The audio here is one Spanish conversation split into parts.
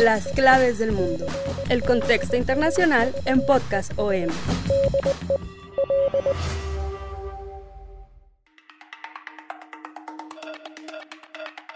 Las claves del mundo. El contexto internacional en Podcast OM.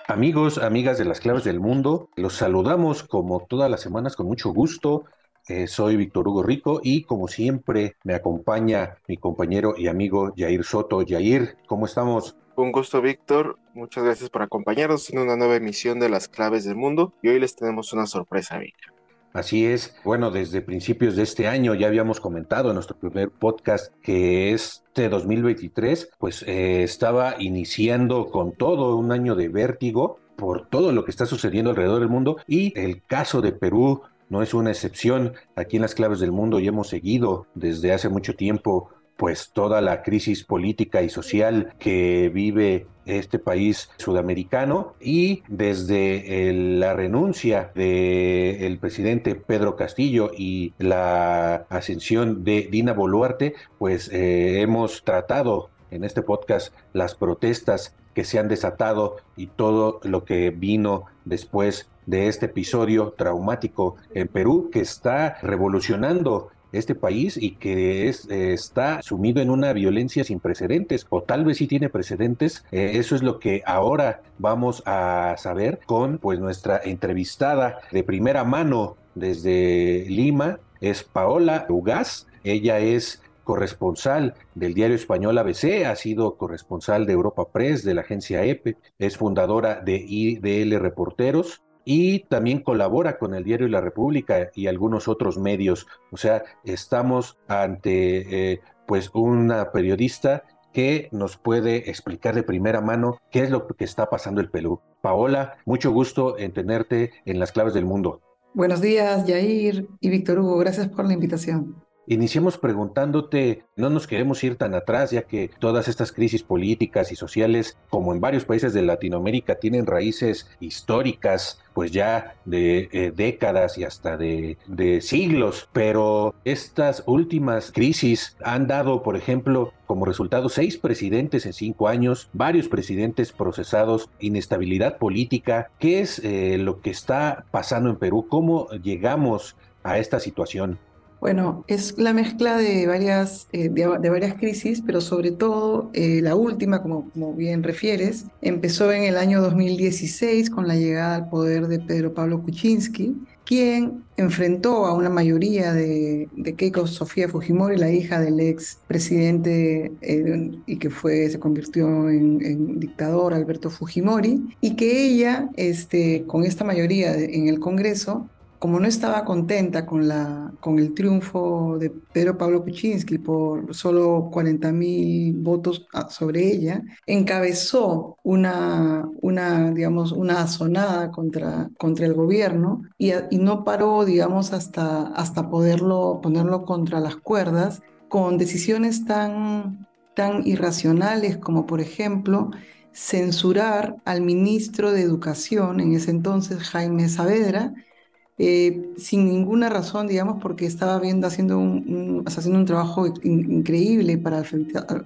Amigos, amigas de las claves del mundo, los saludamos como todas las semanas con mucho gusto. Eh, soy Víctor Hugo Rico y como siempre me acompaña mi compañero y amigo Yair Soto. Yair, ¿cómo estamos? Un gusto, Víctor. Muchas gracias por acompañarnos en una nueva emisión de Las Claves del Mundo y hoy les tenemos una sorpresa, Víctor. Así es. Bueno, desde principios de este año ya habíamos comentado en nuestro primer podcast que este 2023 pues eh, estaba iniciando con todo un año de vértigo por todo lo que está sucediendo alrededor del mundo y el caso de Perú no es una excepción. Aquí en las claves del mundo ya hemos seguido desde hace mucho tiempo pues toda la crisis política y social que vive este país sudamericano y desde la renuncia del presidente Pedro Castillo y la ascensión de Dina Boluarte, pues eh, hemos tratado en este podcast las protestas que se han desatado y todo lo que vino después de este episodio traumático en Perú que está revolucionando este país y que es, eh, está sumido en una violencia sin precedentes o tal vez sí tiene precedentes. Eh, eso es lo que ahora vamos a saber con pues nuestra entrevistada de primera mano desde Lima es Paola Ugaz. Ella es corresponsal del diario español ABC, ha sido corresponsal de Europa Press, de la agencia EPE, es fundadora de IDL Reporteros, y también colabora con el diario La República y algunos otros medios. O sea, estamos ante eh, pues una periodista que nos puede explicar de primera mano qué es lo que está pasando en Perú. Paola, mucho gusto en tenerte en las claves del mundo. Buenos días, Yair y Víctor Hugo. Gracias por la invitación. Iniciemos preguntándote, no nos queremos ir tan atrás, ya que todas estas crisis políticas y sociales, como en varios países de Latinoamérica, tienen raíces históricas, pues ya de eh, décadas y hasta de, siglos, pero estas últimas crisis han dado, por ejemplo, como resultado seis presidentes en cinco años, varios presidentes procesados, inestabilidad política. ¿Qué es eh, lo que está pasando en Perú? ¿Cómo llegamos a esta situación? Bueno, es la mezcla de varias, eh, de, varias crisis, pero sobre todo eh, la última, como, bien refieres, empezó en el año 2016 con la llegada al poder de Pedro Pablo Kuczynski, quien enfrentó a una mayoría de, Keiko Sofía Fujimori, la hija del ex presidente eh, y que fue, se convirtió en, en, dictador Alberto Fujimori, y que ella, este, con esta mayoría en el Congreso, como no estaba contenta con, la, con el triunfo de Pedro Pablo Kuczynski por solo 40 mil votos ah, sobre ella, encabezó una, una, digamos, una azonada contra, contra el gobierno y, no paró, digamos, hasta, hasta poderlo, ponerlo contra las cuerdas con decisiones tan, tan irracionales como, por ejemplo, censurar al ministro de Educación, en ese entonces Jaime Saavedra, eh, sin ninguna razón, digamos, porque estaba viendo, haciendo un, haciendo un trabajo increíble para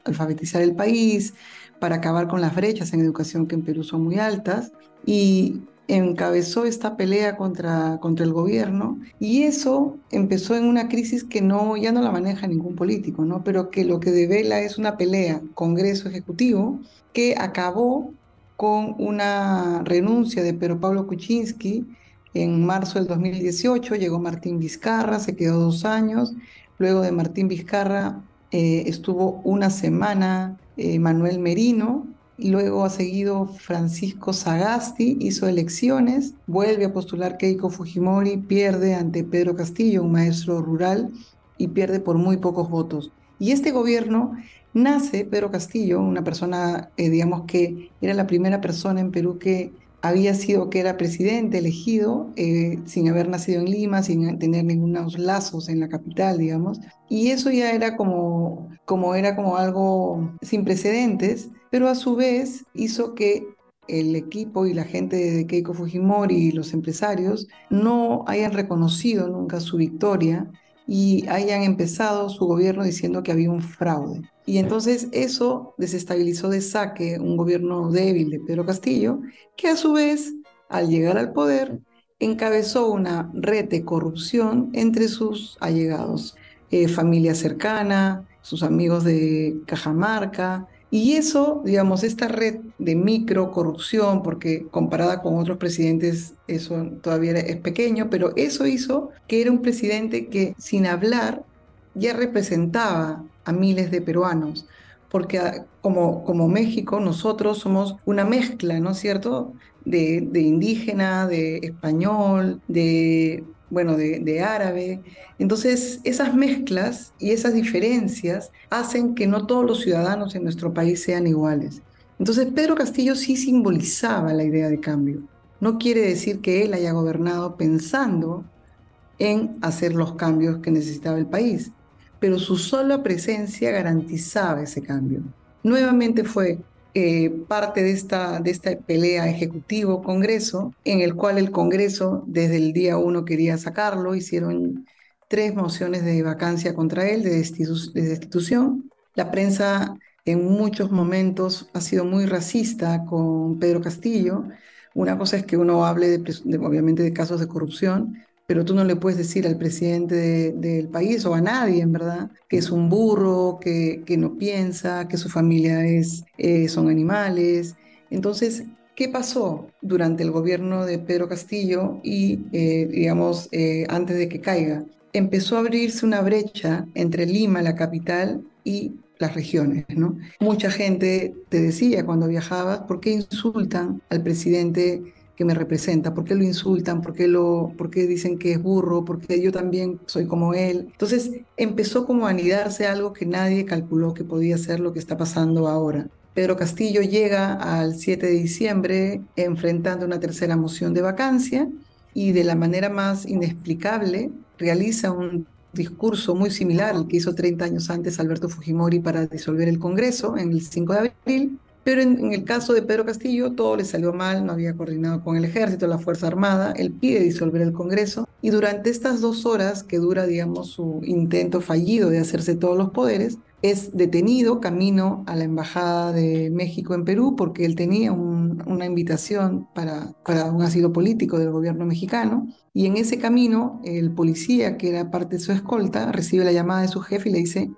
alfabetizar el país, para acabar con las brechas en educación que en Perú son muy altas, y encabezó esta pelea contra, contra el gobierno, y eso empezó en una crisis que no, ya no la maneja ningún político, ¿no? pero que lo que devela es una pelea Congreso-Ejecutivo que acabó con una renuncia de Pedro Pablo Kuczynski, en marzo del 2018 llegó Martín Vizcarra, se quedó dos años. Luego de Martín Vizcarra eh, estuvo una semana eh, Manuel Merino. Luego ha seguido Francisco Sagasti, hizo elecciones, vuelve a postular Keiko Fujimori, pierde ante Pedro Castillo, un maestro rural, y pierde por muy pocos votos. Y este gobierno nace, Pedro Castillo, una persona, eh, digamos que era la primera persona en Perú que había sido que era presidente elegido eh, sin haber nacido en Lima, sin tener ningunos lazos en la capital, digamos. Y eso ya era como, como, era como algo sin precedentes, pero a su vez hizo que el equipo y la gente de Keiko Fujimori y los empresarios no hayan reconocido nunca su victoria y hayan empezado su gobierno diciendo que había un fraude. Y entonces eso desestabilizó de saque un gobierno débil de Pedro Castillo, que a su vez, al llegar al poder, encabezó una red de corrupción entre sus allegados, eh, familia cercana, sus amigos de Cajamarca, y eso, digamos, esta red de micro corrupción, porque comparada con otros presidentes eso todavía es pequeño, pero eso hizo que era un presidente que sin hablar ya representaba a miles de peruanos, porque ah, como, como México nosotros somos una mezcla, ¿no es cierto?, de, indígena, de español, de bueno, de, árabe. Entonces, esas mezclas y esas diferencias hacen que no todos los ciudadanos en nuestro país sean iguales. Entonces, Pedro Castillo sí simbolizaba la idea de cambio. No quiere decir que él haya gobernado pensando en hacer los cambios que necesitaba el país, pero su sola presencia garantizaba ese cambio. Nuevamente fue eh, parte de esta, de esta pelea ejecutivo-congreso, en el cual el Congreso desde el día uno quería sacarlo, hicieron tres mociones de vacancia contra él, de, destitución. La prensa en muchos momentos ha sido muy racista con Pedro Castillo. Una cosa es que uno hable obviamente de casos de corrupción, pero tú no le puedes decir al presidente del país o a nadie, en verdad, que es un burro, que, que no piensa, que su familia es, eh, son animales. Entonces, ¿qué pasó durante el gobierno de Pedro Castillo y, eh, digamos, eh, antes de que caiga? Empezó a abrirse una brecha entre Lima, la capital, y las regiones, ¿no? Mucha gente te decía cuando viajabas, ¿por qué insultan al presidente que me representa, por qué lo insultan, por qué, lo, por qué dicen que es burro, por qué yo también soy como él. Entonces empezó como a anidarse algo que nadie calculó que podía ser lo que está pasando ahora. Pedro Castillo llega al 7 de diciembre enfrentando una tercera moción de vacancia y de la manera más inexplicable realiza un discurso muy similar al que hizo 30 años antes Alberto Fujimori para disolver el Congreso en el 5 de abril, pero en, el caso de Pedro Castillo, todo le salió mal, no había coordinado con el ejército, la Fuerza Armada, él pide disolver el Congreso y durante estas dos horas que dura, digamos, su intento fallido de hacerse todos los poderes, es detenido camino a la Embajada de México en Perú porque él tenía una invitación para, para un asilo político del gobierno mexicano y en ese camino el policía que era parte de su escolta recibe la llamada de su jefe y le dice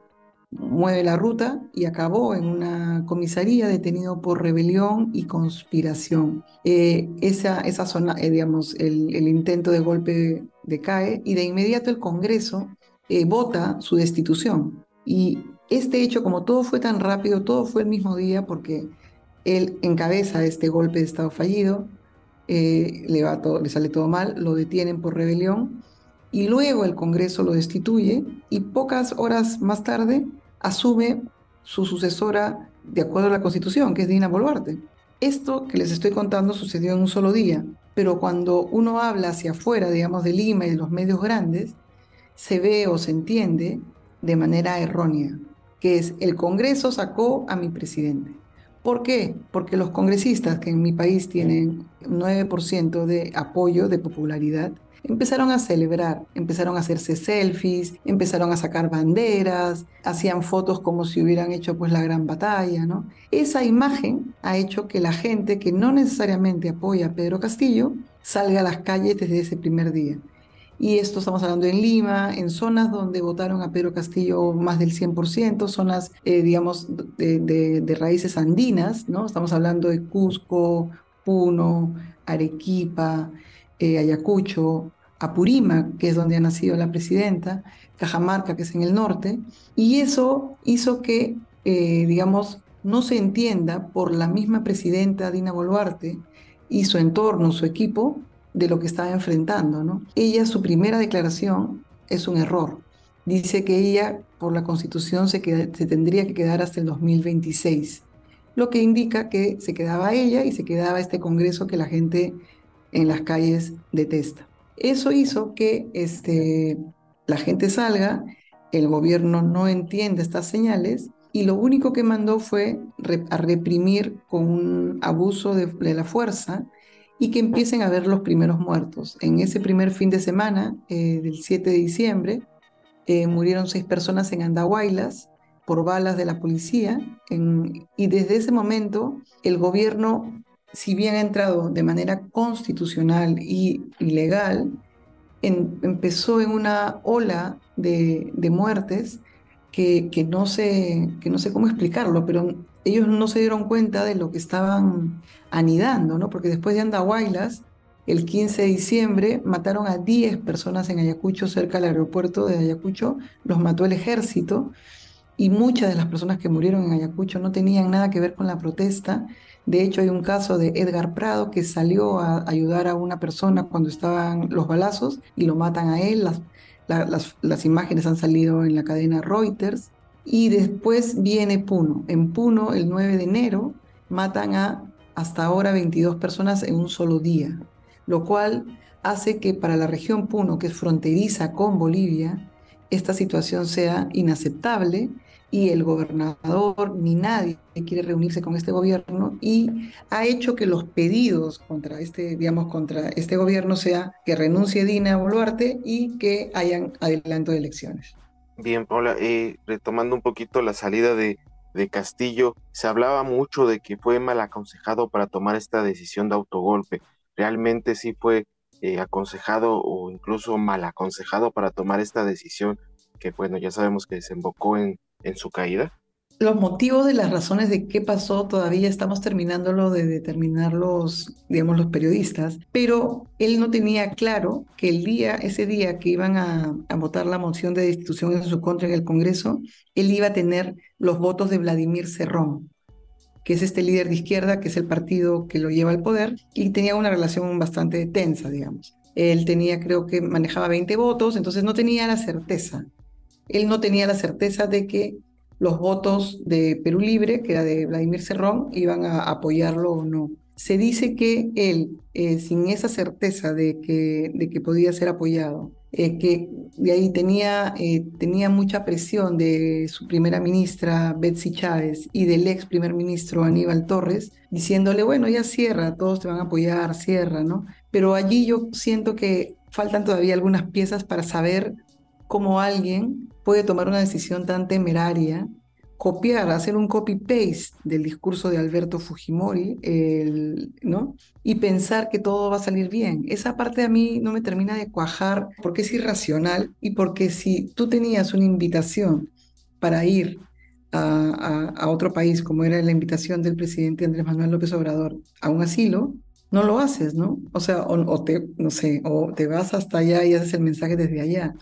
mueve la ruta y acabó en una comisaría detenido por rebelión y conspiración. Eh, esa, esa zona, eh, digamos, el, intento de golpe decae y de inmediato el Congreso eh, vota su destitución. Y este hecho, como todo fue tan rápido, todo fue el mismo día porque él encabeza este golpe de Estado fallido, le, va todo, le sale todo mal, lo detienen por rebelión y luego el Congreso lo destituye y pocas horas más tarde asume su sucesora de acuerdo a la Constitución, que es Dina Boluarte. Esto que les estoy contando sucedió en un solo día, pero cuando uno habla hacia afuera, digamos, de Lima y de los medios grandes, se ve o se entiende de manera errónea, que es el Congreso sacó a mi presidente. ¿Por qué? Porque los congresistas, que en mi país tienen 9% de apoyo, de popularidad, empezaron a celebrar, empezaron a hacerse selfies, empezaron a sacar banderas, hacían fotos como si hubieran hecho pues la gran batalla, ¿no? Esa imagen ha hecho que la gente que no necesariamente apoya a Pedro Castillo salga a las calles desde ese primer día. Y esto estamos hablando en Lima, en zonas donde votaron a Pedro Castillo más del 100%, zonas, eh, digamos, de, raíces andinas, ¿no? Estamos hablando de Cusco, Puno, Arequipa, eh, Ayacucho, Apurímac, que es donde ha nacido la presidenta, Cajamarca, que es en el norte, y eso hizo que, eh, digamos, no se entienda por la misma presidenta Dina Boluarte y su entorno, su equipo, de lo que estaba enfrentando. ¿no? Ella, su primera declaración es un error. Dice que ella, por la constitución, se, tendría que quedar hasta el 2026. lo que indica que se quedaba ella y se quedaba este Congreso que la gente en las calles detesta. Eso hizo que este, la gente salga, el gobierno no entiende estas señales y lo único que mandó fue a reprimir con un abuso de, la fuerza y que empiecen a ver los primeros muertos. En ese primer fin de semana, eh, del 7 de diciembre, eh, murieron seis personas en Andahuaylas por balas de la policía y desde ese momento el gobierno, si bien ha entrado de manera constitucional y legal, empezó en una ola de, muertes que, que, no sé, que no sé cómo explicarlo, pero ellos no se dieron cuenta de lo que estaban anidando, ¿no? Porque después de Andahuaylas, el 15 de diciembre mataron a 10 personas en Ayacucho, cerca del aeropuerto de Ayacucho, los mató el ejército y muchas de las personas que murieron en Ayacucho no tenían nada que ver con la protesta. De hecho, hay un caso de Edgar Prado que salió a ayudar a una persona cuando estaban los balazos y lo matan a él. Las, las, imágenes han salido en la cadena Reuters. Y después viene Puno. En Puno, el 9 de enero, matan a hasta ahora 22 personas en un solo día, lo cual hace que para la región Puno, que es fronteriza con Bolivia, esta situación sea inaceptable y el gobernador ni nadie quiere reunirse con este gobierno y ha hecho que los pedidos contra este, digamos, contra este gobierno sea que renuncie Dina Boluarte y que hayan adelanto de elecciones. Bien, Paula, eh, retomando un poquito la salida de, de Castillo, se hablaba mucho de que fue mal aconsejado para tomar esta decisión de autogolpe. ¿Realmente sí fue eh, aconsejado o incluso mal aconsejado para tomar esta decisión que, bueno, ya sabemos que desembocó en en su caída? Los motivos de las razones de qué pasó todavía estamos terminándolo de determinar los, digamos, los periodistas, pero él no tenía claro que el día, ese día que iban a, votar la moción de destitución en su contra en el Congreso, él iba a tener los votos de Vladimir Cerrón, que es este líder de izquierda, que es el partido que lo lleva al poder, y tenía una relación bastante tensa, digamos. Él tenía, creo que manejaba 20 votos, entonces no tenía la certeza él no tenía la certeza de que los votos de Perú Libre, que era de Vladimir Cerrón, iban a apoyarlo o no. Se dice que él, eh, sin esa certeza de que, de que podía ser apoyado, eh, que de ahí tenía, eh, tenía mucha presión de su primera ministra Betsy Chávez y del ex primer ministro Aníbal Torres, diciéndole, bueno, ya cierra, todos te van a apoyar, cierra, ¿no? Pero allí yo siento que faltan todavía algunas piezas para saber cómo alguien puede tomar una decisión tan temeraria, copiar, hacer un copy-paste del discurso de Alberto Fujimori, ¿no? Y pensar que todo va a salir bien. Esa parte a mí no me termina de cuajar porque es irracional y porque si tú tenías una invitación para ir a, otro país, como era la invitación del presidente Andrés Manuel López Obrador, a un asilo, no lo haces, ¿no? O sea, o, te, no sé, o te vas hasta allá y haces el mensaje desde allá.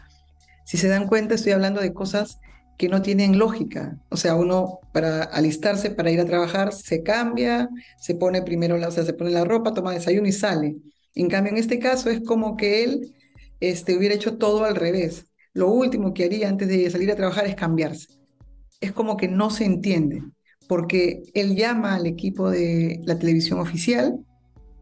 Si se dan cuenta, estoy hablando de cosas que no tienen lógica. O sea, uno para alistarse, para ir a trabajar, se cambia, se pone primero, la, o sea, se pone la ropa, toma desayuno y sale. En cambio, en este caso es como que él este, hubiera hecho todo al revés. Lo último que haría antes de salir a trabajar es cambiarse. Es como que no se entiende, porque él llama al equipo de la televisión oficial,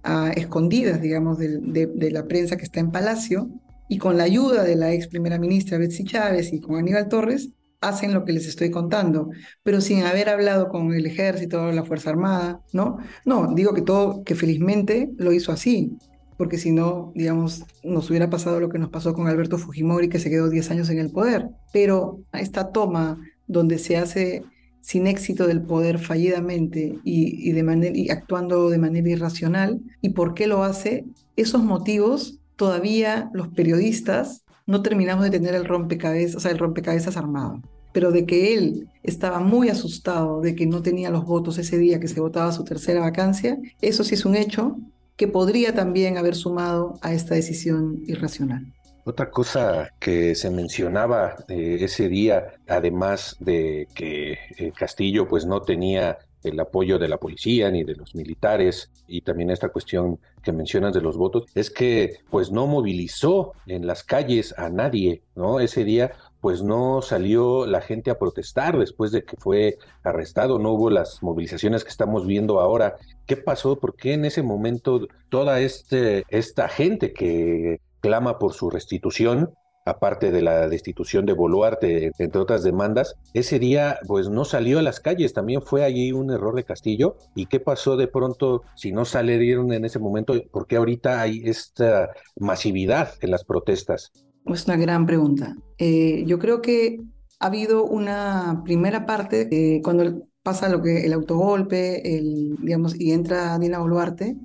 a escondidas, digamos, de la prensa que está en Palacio, y con la ayuda de la ex primera ministra Betsy Chávez y con Aníbal Torres, hacen lo que les estoy contando, pero sin haber hablado con el ejército o la Fuerza Armada, ¿no? No, digo que todo, que felizmente lo hizo así, porque si no, digamos, nos hubiera pasado lo que nos pasó con Alberto Fujimori, que se quedó 10 años en el poder. Pero esta toma donde se hace sin éxito del poder fallidamente y, de manera, y actuando de manera irracional, ¿y por qué lo hace? Esos motivos todavía los periodistas no terminamos de tener el rompecabezas, o sea, el rompecabezas armado. Pero de que él estaba muy asustado de que no tenía los votos ese día que se votaba su tercera vacancia, eso sí es un hecho que podría también haber sumado a esta decisión irracional. Otra cosa que se mencionaba eh, ese día, además de que eh, Castillo pues no tenía el apoyo de la policía ni de los militares y también esta cuestión que mencionas de los votos es que pues no movilizó en las calles a nadie, ¿no? Ese día pues no salió la gente a protestar después de que fue arrestado, no hubo las movilizaciones que estamos viendo ahora. ¿Qué pasó? ¿Por qué en ese momento toda este, esta gente que clama por su restitución aparte de la destitución de Boluarte, entre otras demandas, ese día pues no salió a las calles, también fue allí un error de Castillo. ¿Y qué pasó de pronto si no salieron en ese momento? ¿Por qué ahorita hay esta masividad en las protestas? Es una gran pregunta. Eh, yo creo que ha habido una primera parte eh, cuando pasa lo que el autogolpe, el, digamos, y entra Dina Boluarte,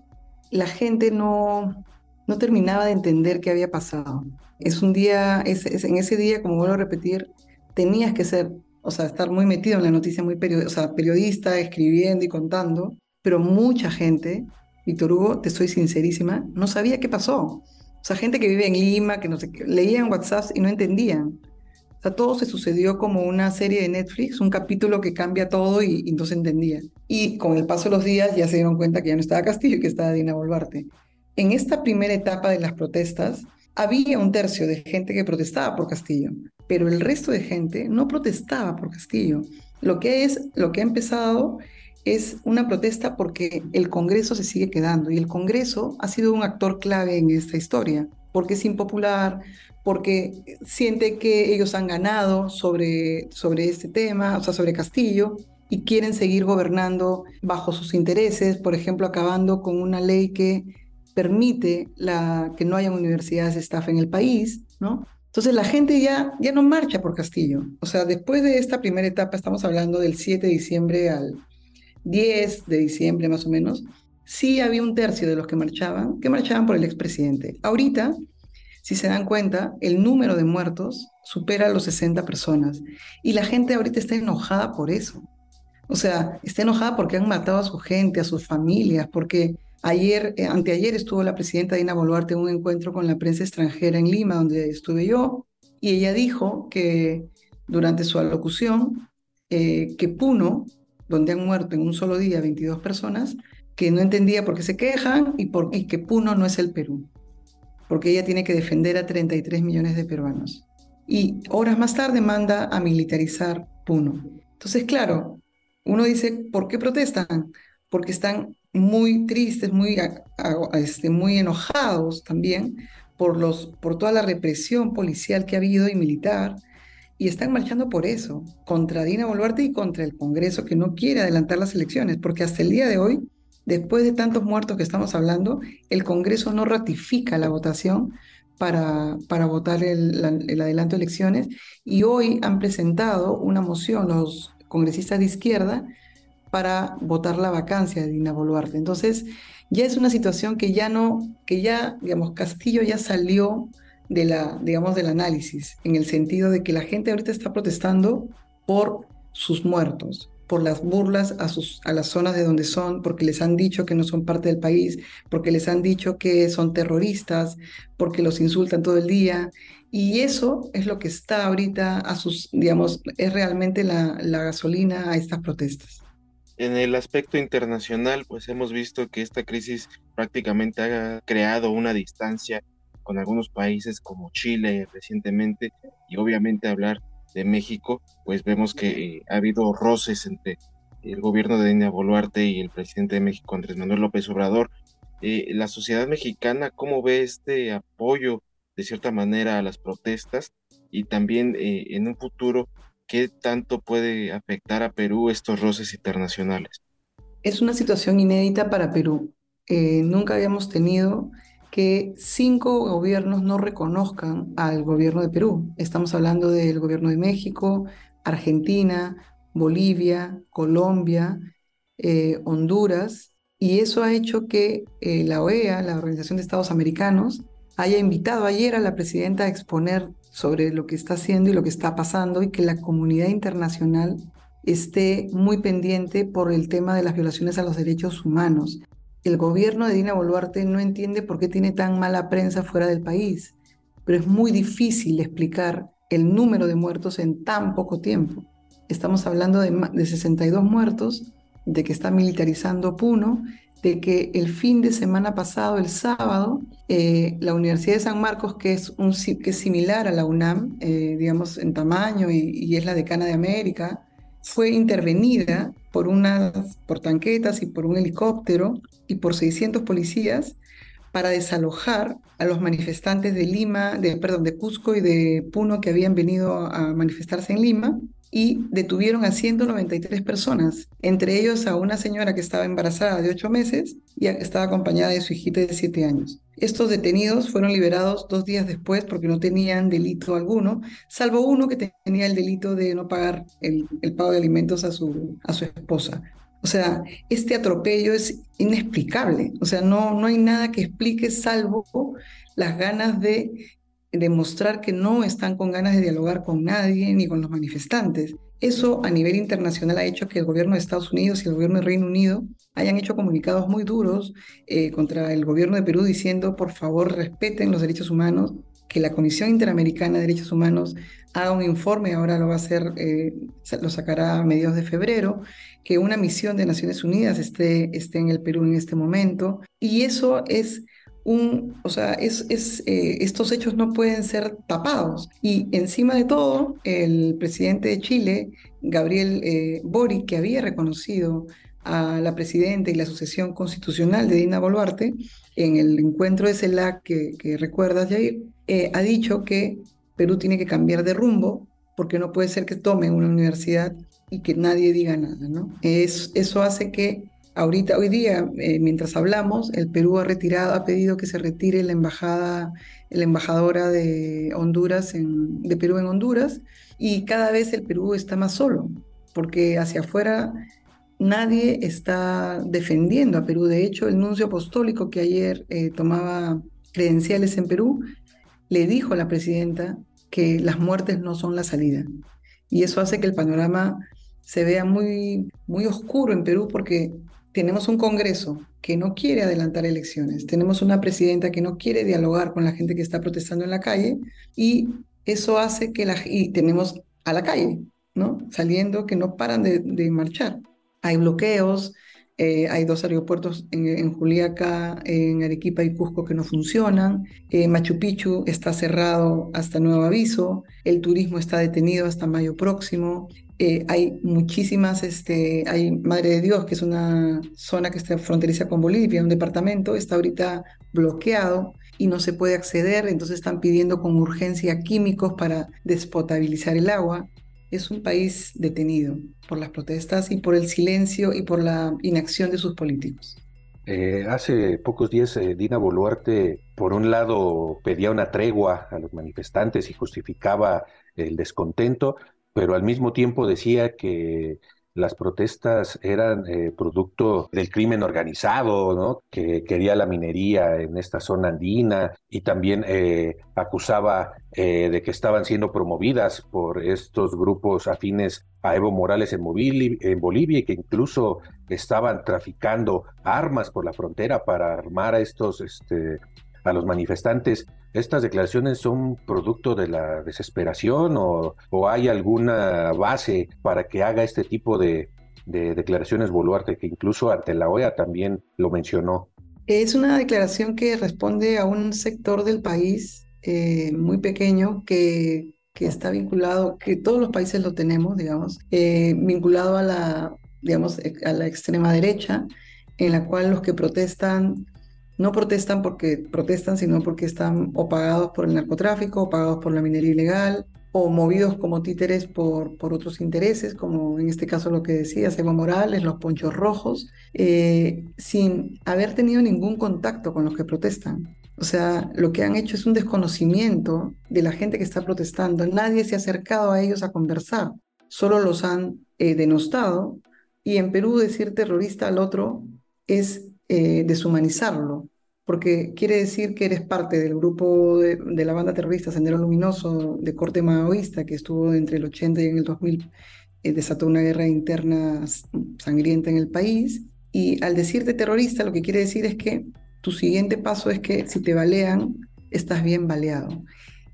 la gente no, no terminaba de entender qué había pasado. Es un día, es, en ese día, como vuelvo a repetir, tenías que ser, o sea, estar muy metido en la noticia, muy periodista, escribiendo y contando, pero mucha gente, Víctor Hugo, te soy sincerísima, no sabía qué pasó. O sea, gente que vive en Lima, que no sé, leían WhatsApp y no entendían. O sea, todo se sucedió como una serie de Netflix, un capítulo que cambia todo y, y no se entendía. Y con el paso de los días ya se dieron cuenta que ya no estaba Castillo y que estaba Dina Boluarte. En esta primera etapa de las protestas, había un tercio de gente que protestaba por Castillo, pero el resto de gente no protestaba por Castillo. Lo que es, lo que ha empezado es una protesta porque el Congreso se sigue quedando y el Congreso ha sido un actor clave en esta historia, porque es impopular, porque siente que ellos han ganado sobre, sobre este tema, o sea, sobre Castillo, y quieren seguir gobernando bajo sus intereses, por ejemplo, acabando con una ley que permite la, que no haya universidades de staff en el país, ¿no? Entonces la gente ya, ya no marcha por Castillo. O sea, después de esta primera etapa, estamos hablando del 7 de diciembre al 10 de diciembre más o menos, sí había un tercio de los que marchaban, que marchaban por el expresidente. Ahorita, si se dan cuenta, el número de muertos supera los 60 personas. Y la gente ahorita está enojada por eso. O sea, está enojada porque han matado a su gente, a sus familias, porque Ayer, eh, anteayer estuvo la presidenta Dina Boluarte en un encuentro con la prensa extranjera en Lima, donde estuve yo, y ella dijo que durante su alocución, eh, que Puno, donde han muerto en un solo día 22 personas, que no entendía por qué se quejan y, por, y que Puno no es el Perú, porque ella tiene que defender a 33 millones de peruanos. Y horas más tarde manda a militarizar Puno. Entonces, claro, uno dice, ¿por qué protestan? Porque están muy tristes, muy, este, muy enojados también por, los, por toda la represión policial que ha habido y militar, y están marchando por eso, contra Dina Boluarte y contra el Congreso que no quiere adelantar las elecciones, porque hasta el día de hoy, después de tantos muertos que estamos hablando, el Congreso no ratifica la votación para, para votar el, el adelanto de elecciones, y hoy han presentado una moción los congresistas de izquierda para votar la vacancia de Dina Boluarte. Entonces, ya es una situación que ya no, que ya, digamos, Castillo ya salió de la, digamos, del análisis, en el sentido de que la gente ahorita está protestando por sus muertos, por las burlas a, sus, a las zonas de donde son, porque les han dicho que no son parte del país, porque les han dicho que son terroristas, porque los insultan todo el día. Y eso es lo que está ahorita a sus, digamos, es realmente la, la gasolina a estas protestas. En el aspecto internacional, pues hemos visto que esta crisis prácticamente ha creado una distancia con algunos países como Chile recientemente y obviamente hablar de México, pues vemos que eh, ha habido roces entre el gobierno de Dina Boluarte y el presidente de México, Andrés Manuel López Obrador. Eh, la sociedad mexicana, ¿cómo ve este apoyo de cierta manera a las protestas? Y también eh, en un futuro, ¿qué tanto puede afectar a Perú estos roces internacionales? Es una situación inédita para Perú. Eh, nunca habíamos tenido que cinco gobiernos no reconozcan al gobierno de Perú. Estamos hablando del gobierno de México, Argentina, Bolivia, Colombia, eh, Honduras, y eso ha hecho que eh, la OEA, la Organización de Estados Americanos, haya invitado ayer a la presidenta a exponer sobre lo que está haciendo y lo que está pasando y que la comunidad internacional esté muy pendiente por el tema de las violaciones a los derechos humanos. El gobierno de Dina Boluarte no entiende por qué tiene tan mala prensa fuera del país, pero es muy difícil explicar el número de muertos en tan poco tiempo. Estamos hablando de, de 62 muertos, de que está militarizando Puno, de que el fin de semana pasado, el sábado, eh, la Universidad de San Marcos, que es, un, que es similar a la UNAM, eh, digamos, en tamaño y, y, es la decana de América, fue intervenida por, unas, por tanquetas y por un helicóptero y por 600 policías para desalojar a los manifestantes de Lima, de, perdón, de Cusco y de Puno que habían venido a manifestarse en Lima y detuvieron a 193 personas, entre ellos a una señora que estaba embarazada de 8 meses y estaba acompañada de su hijita de 7 años. Estos detenidos fueron liberados dos días después porque no tenían delito alguno, salvo uno que tenía el delito de no pagar el, pago de alimentos a su, a su esposa. O sea, este atropello es inexplicable. O sea, no, no hay nada que explique salvo las ganas de demostrar que no están con ganas de dialogar con nadie ni con los manifestantes. Eso a nivel internacional ha hecho que el gobierno de Estados Unidos y el gobierno del Reino Unido hayan hecho comunicados muy duros eh, contra el gobierno de Perú diciendo por favor respeten los derechos humanos, que la Comisión Interamericana de Derechos Humanos haga un informe, ahora lo va a hacer, eh, lo sacará a mediados de febrero, que una misión de Naciones Unidas esté, esté en el Perú en este momento. Y eso es o sea, eh, estos hechos no pueden ser tapados. Y encima de todo, el presidente de Chile, Gabriel eh, Boric, que había reconocido a la presidenta y la sucesión constitucional de Dina Boluarte, en el encuentro de CELAC que, que recuerdas, Jair, eh, ha dicho que Perú tiene que cambiar de rumbo porque no puede ser que tome una universidad y que nadie diga nada, ¿no? Es, eso hace que ahorita, hoy día, eh, mientras hablamos, el Perú ha retirado, ha pedido que se retire la embajada, la embajadora de Honduras, en, de Perú en Honduras, y cada vez el Perú está más solo, porque hacia afuera nadie está defendiendo a Perú. De hecho, el nuncio apostólico que ayer eh, tomaba credenciales en Perú le dijo a la presidenta que las muertes no son la salida. Y eso hace que el panorama se vea muy, muy oscuro en Perú porque tenemos un Congreso que no quiere adelantar elecciones, tenemos una presidenta que no quiere dialogar con la gente que está protestando en la calle y eso hace que la... y tenemos a la calle, ¿no? Saliendo que no paran de, de marchar. Hay bloqueos, eh, hay dos aeropuertos en, Juliaca, en Arequipa y Cusco que no funcionan. Eh, Machu Picchu está cerrado hasta nuevo aviso. El turismo está detenido hasta mayo próximo. Eh, hay muchísimas, este, hay Madre de Dios, que es una zona que está fronteriza con Bolivia, un departamento, está ahorita bloqueado y no se puede acceder, entonces están pidiendo con urgencia químicos para despotabilizar el agua es un país detenido por las protestas y por el silencio y por la inacción de sus políticos. Eh, hace pocos días eh, Dina Boluarte, por un lado, pedía una tregua a los manifestantes y justificaba el descontento, pero al mismo tiempo decía que las protestas eran eh, producto del crimen organizado, ¿no? que quería la minería en esta zona andina y también eh, acusaba eh, de que estaban siendo promovidas por estos grupos afines a Evo Morales en, Bolivia y que incluso estaban traficando armas por la frontera para armar a estos este, a los manifestantes. ¿Estas declaraciones son producto de la desesperación o, hay alguna base para que haga este tipo de, declaraciones Boluarte, que incluso ante la OEA también lo mencionó? Es una declaración que responde a un sector del país eh, muy pequeño que, está vinculado, que todos los países lo tenemos, digamos, eh, vinculado a la, digamos, a la extrema derecha, en la cual los que protestan no protestan porque protestan, sino porque están o pagados por el narcotráfico, o pagados por la minería ilegal, o movidos como títeres por, otros intereses, como en este caso lo que decía Evo Morales, los ponchos rojos, eh, sin haber tenido ningún contacto con los que protestan. O sea, lo que han hecho es un desconocimiento de la gente que está protestando. Nadie se ha acercado a ellos a conversar, solo los han eh, denostado. Y en Perú decir terrorista al otro es eh, deshumanizarlo, porque quiere decir que eres parte del grupo de, la banda terrorista Sendero Luminoso de corte maoísta que estuvo entre el 80 y el 2000, eh, desató una guerra interna sangrienta en el país. Y al decirte terrorista, lo que quiere decir es que tu siguiente paso es que si te balean, estás bien baleado.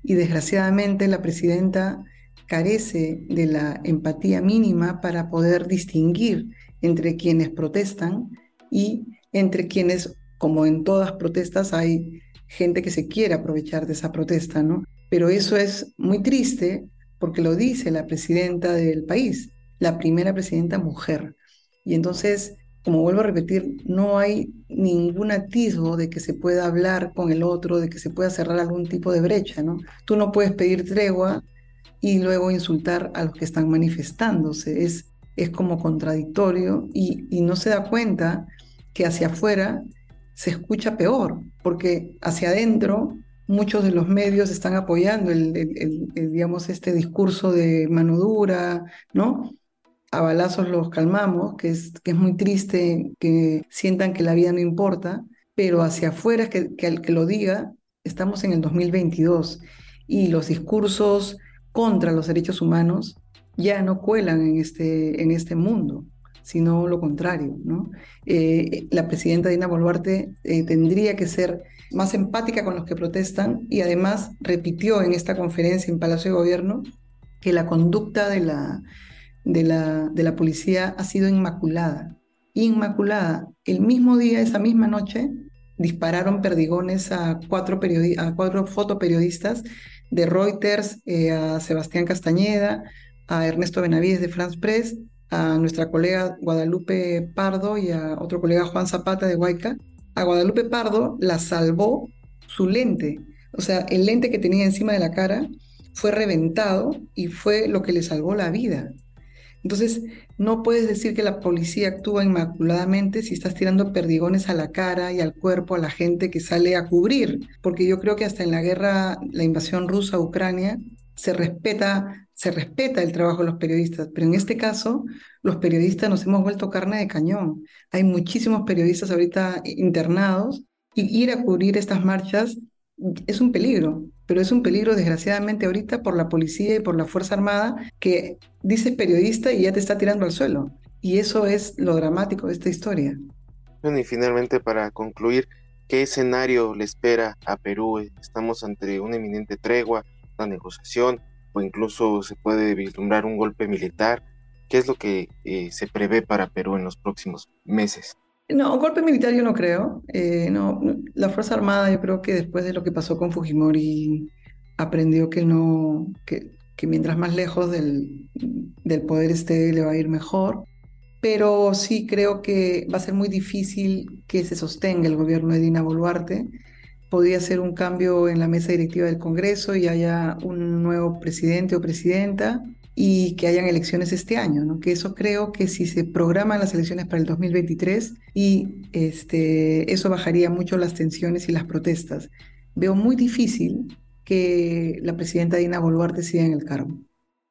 Y desgraciadamente la presidenta carece de la empatía mínima para poder distinguir entre quienes protestan y entre quienes, como en todas protestas, hay gente que se quiere aprovechar de esa protesta, ¿no? Pero eso es muy triste porque lo dice la presidenta del país, la primera presidenta mujer. Y entonces, como vuelvo a repetir, no hay ningún atisbo de que se pueda hablar con el otro, de que se pueda cerrar algún tipo de brecha, ¿no? Tú no puedes pedir tregua y luego insultar a los que están manifestándose. Es, es como contradictorio y, y no se da cuenta que hacia afuera se escucha peor, porque hacia adentro muchos de los medios están apoyando el, digamos, este discurso de mano dura, ¿no? A balazos los calmamos, que es, que es muy triste que sientan que la vida no importa, pero hacia afuera, que, que, que lo diga, estamos en el 2022 y los discursos contra los derechos humanos ya no cuelan en este, en este mundo sino lo contrario. ¿no? Eh, la presidenta Dina Boluarte eh, tendría que ser más empática con los que protestan y además repitió en esta conferencia en Palacio de Gobierno que la conducta de la, de la, de la policía ha sido inmaculada. Inmaculada. El mismo día, esa misma noche, dispararon perdigones a cuatro, a cuatro fotoperiodistas de Reuters, eh, a Sebastián Castañeda, a Ernesto Benavides de France Press a nuestra colega Guadalupe Pardo y a otro colega Juan Zapata de Huayca. A Guadalupe Pardo la salvó su lente, o sea, el lente que tenía encima de la cara fue reventado y fue lo que le salvó la vida. Entonces, no puedes decir que la policía actúa inmaculadamente si estás tirando perdigones a la cara y al cuerpo a la gente que sale a cubrir, porque yo creo que hasta en la guerra, la invasión rusa a Ucrania, se respeta se respeta el trabajo de los periodistas, pero en este caso los periodistas nos hemos vuelto carne de cañón. Hay muchísimos periodistas ahorita internados y ir a cubrir estas marchas es un peligro, pero es un peligro desgraciadamente ahorita por la policía y por la Fuerza Armada que dice periodista y ya te está tirando al suelo. Y eso es lo dramático de esta historia. Y finalmente para concluir, ¿qué escenario le espera a Perú? Estamos ante una inminente tregua, una negociación, o incluso se puede vislumbrar un golpe militar. ¿Qué es lo que eh, se prevé para Perú en los próximos meses? No, golpe militar yo no creo. Eh, no, la Fuerza Armada yo creo que después de lo que pasó con Fujimori aprendió que no, que, que mientras más lejos del, del poder esté le va a ir mejor. Pero sí creo que va a ser muy difícil que se sostenga el gobierno de Dina Boluarte podría ser un cambio en la mesa directiva del Congreso y haya un nuevo presidente o presidenta y que hayan elecciones este año, ¿no? Que eso creo que si se programan las elecciones para el 2023 y este, eso bajaría mucho las tensiones y las protestas. Veo muy difícil que la presidenta Dina Boluarte siga en el cargo.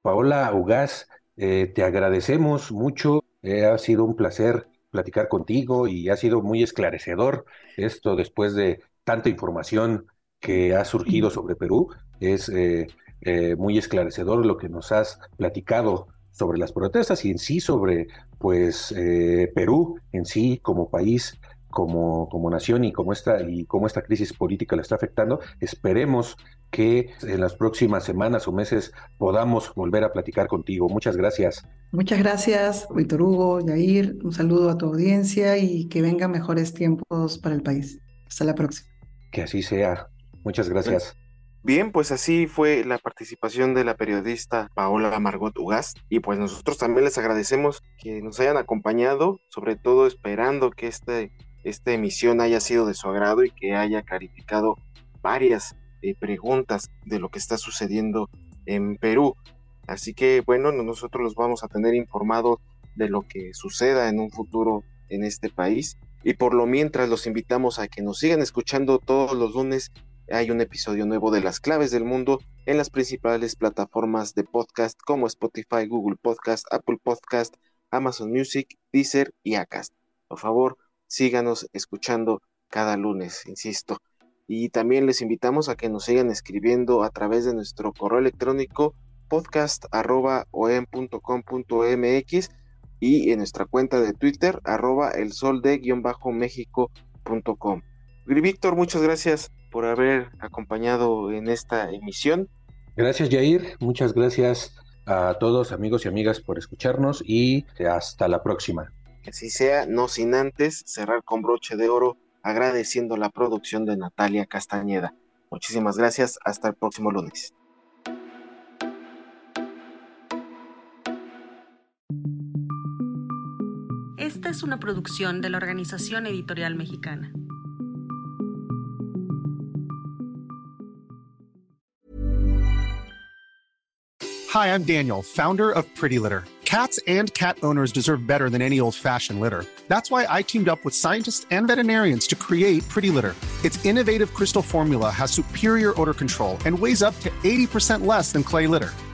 Paola Ugaz, eh, te agradecemos mucho, eh, ha sido un placer platicar contigo y ha sido muy esclarecedor esto después de tanta información que ha surgido sobre Perú. Es eh, eh, muy esclarecedor lo que nos has platicado sobre las protestas y en sí sobre pues eh, Perú en sí como país como, como nación y como esta y cómo esta crisis política la está afectando. Esperemos que en las próximas semanas o meses podamos volver a platicar contigo. Muchas gracias. Muchas gracias, Víctor Hugo, Yair. Un saludo a tu audiencia y que vengan mejores tiempos para el país. Hasta la próxima. Que así sea. Muchas gracias. Bien, pues así fue la participación de la periodista Paola Margot Ugaz y pues nosotros también les agradecemos que nos hayan acompañado, sobre todo esperando que este, esta emisión haya sido de su agrado y que haya clarificado varias eh, preguntas de lo que está sucediendo en Perú. Así que bueno, nosotros los vamos a tener informados de lo que suceda en un futuro en este país y por lo mientras los invitamos a que nos sigan escuchando todos los lunes. Hay un episodio nuevo de Las Claves del Mundo en las principales plataformas de podcast como Spotify, Google Podcast, Apple Podcast, Amazon Music, Deezer y Acast. Por favor, síganos escuchando cada lunes, insisto. Y también les invitamos a que nos sigan escribiendo a través de nuestro correo electrónico podcast.om.com.mx y en nuestra cuenta de Twitter, arroba el sol de guion bajo México.com. Víctor, muchas gracias por haber acompañado en esta emisión. Gracias, Jair. Muchas gracias a todos, amigos y amigas, por escucharnos y hasta la próxima. Que así sea, no sin antes cerrar con broche de oro agradeciendo la producción de Natalia Castañeda. Muchísimas gracias, hasta el próximo lunes. Esta es una producción de la Organización Editorial Mexicana. Hi, I'm Daniel, founder of Pretty Litter. Cats and cat owners deserve better than any old-fashioned litter. That's why I teamed up with scientists and veterinarians to create Pretty Litter. Its innovative crystal formula has superior odor control and weighs up to 80% less than clay litter.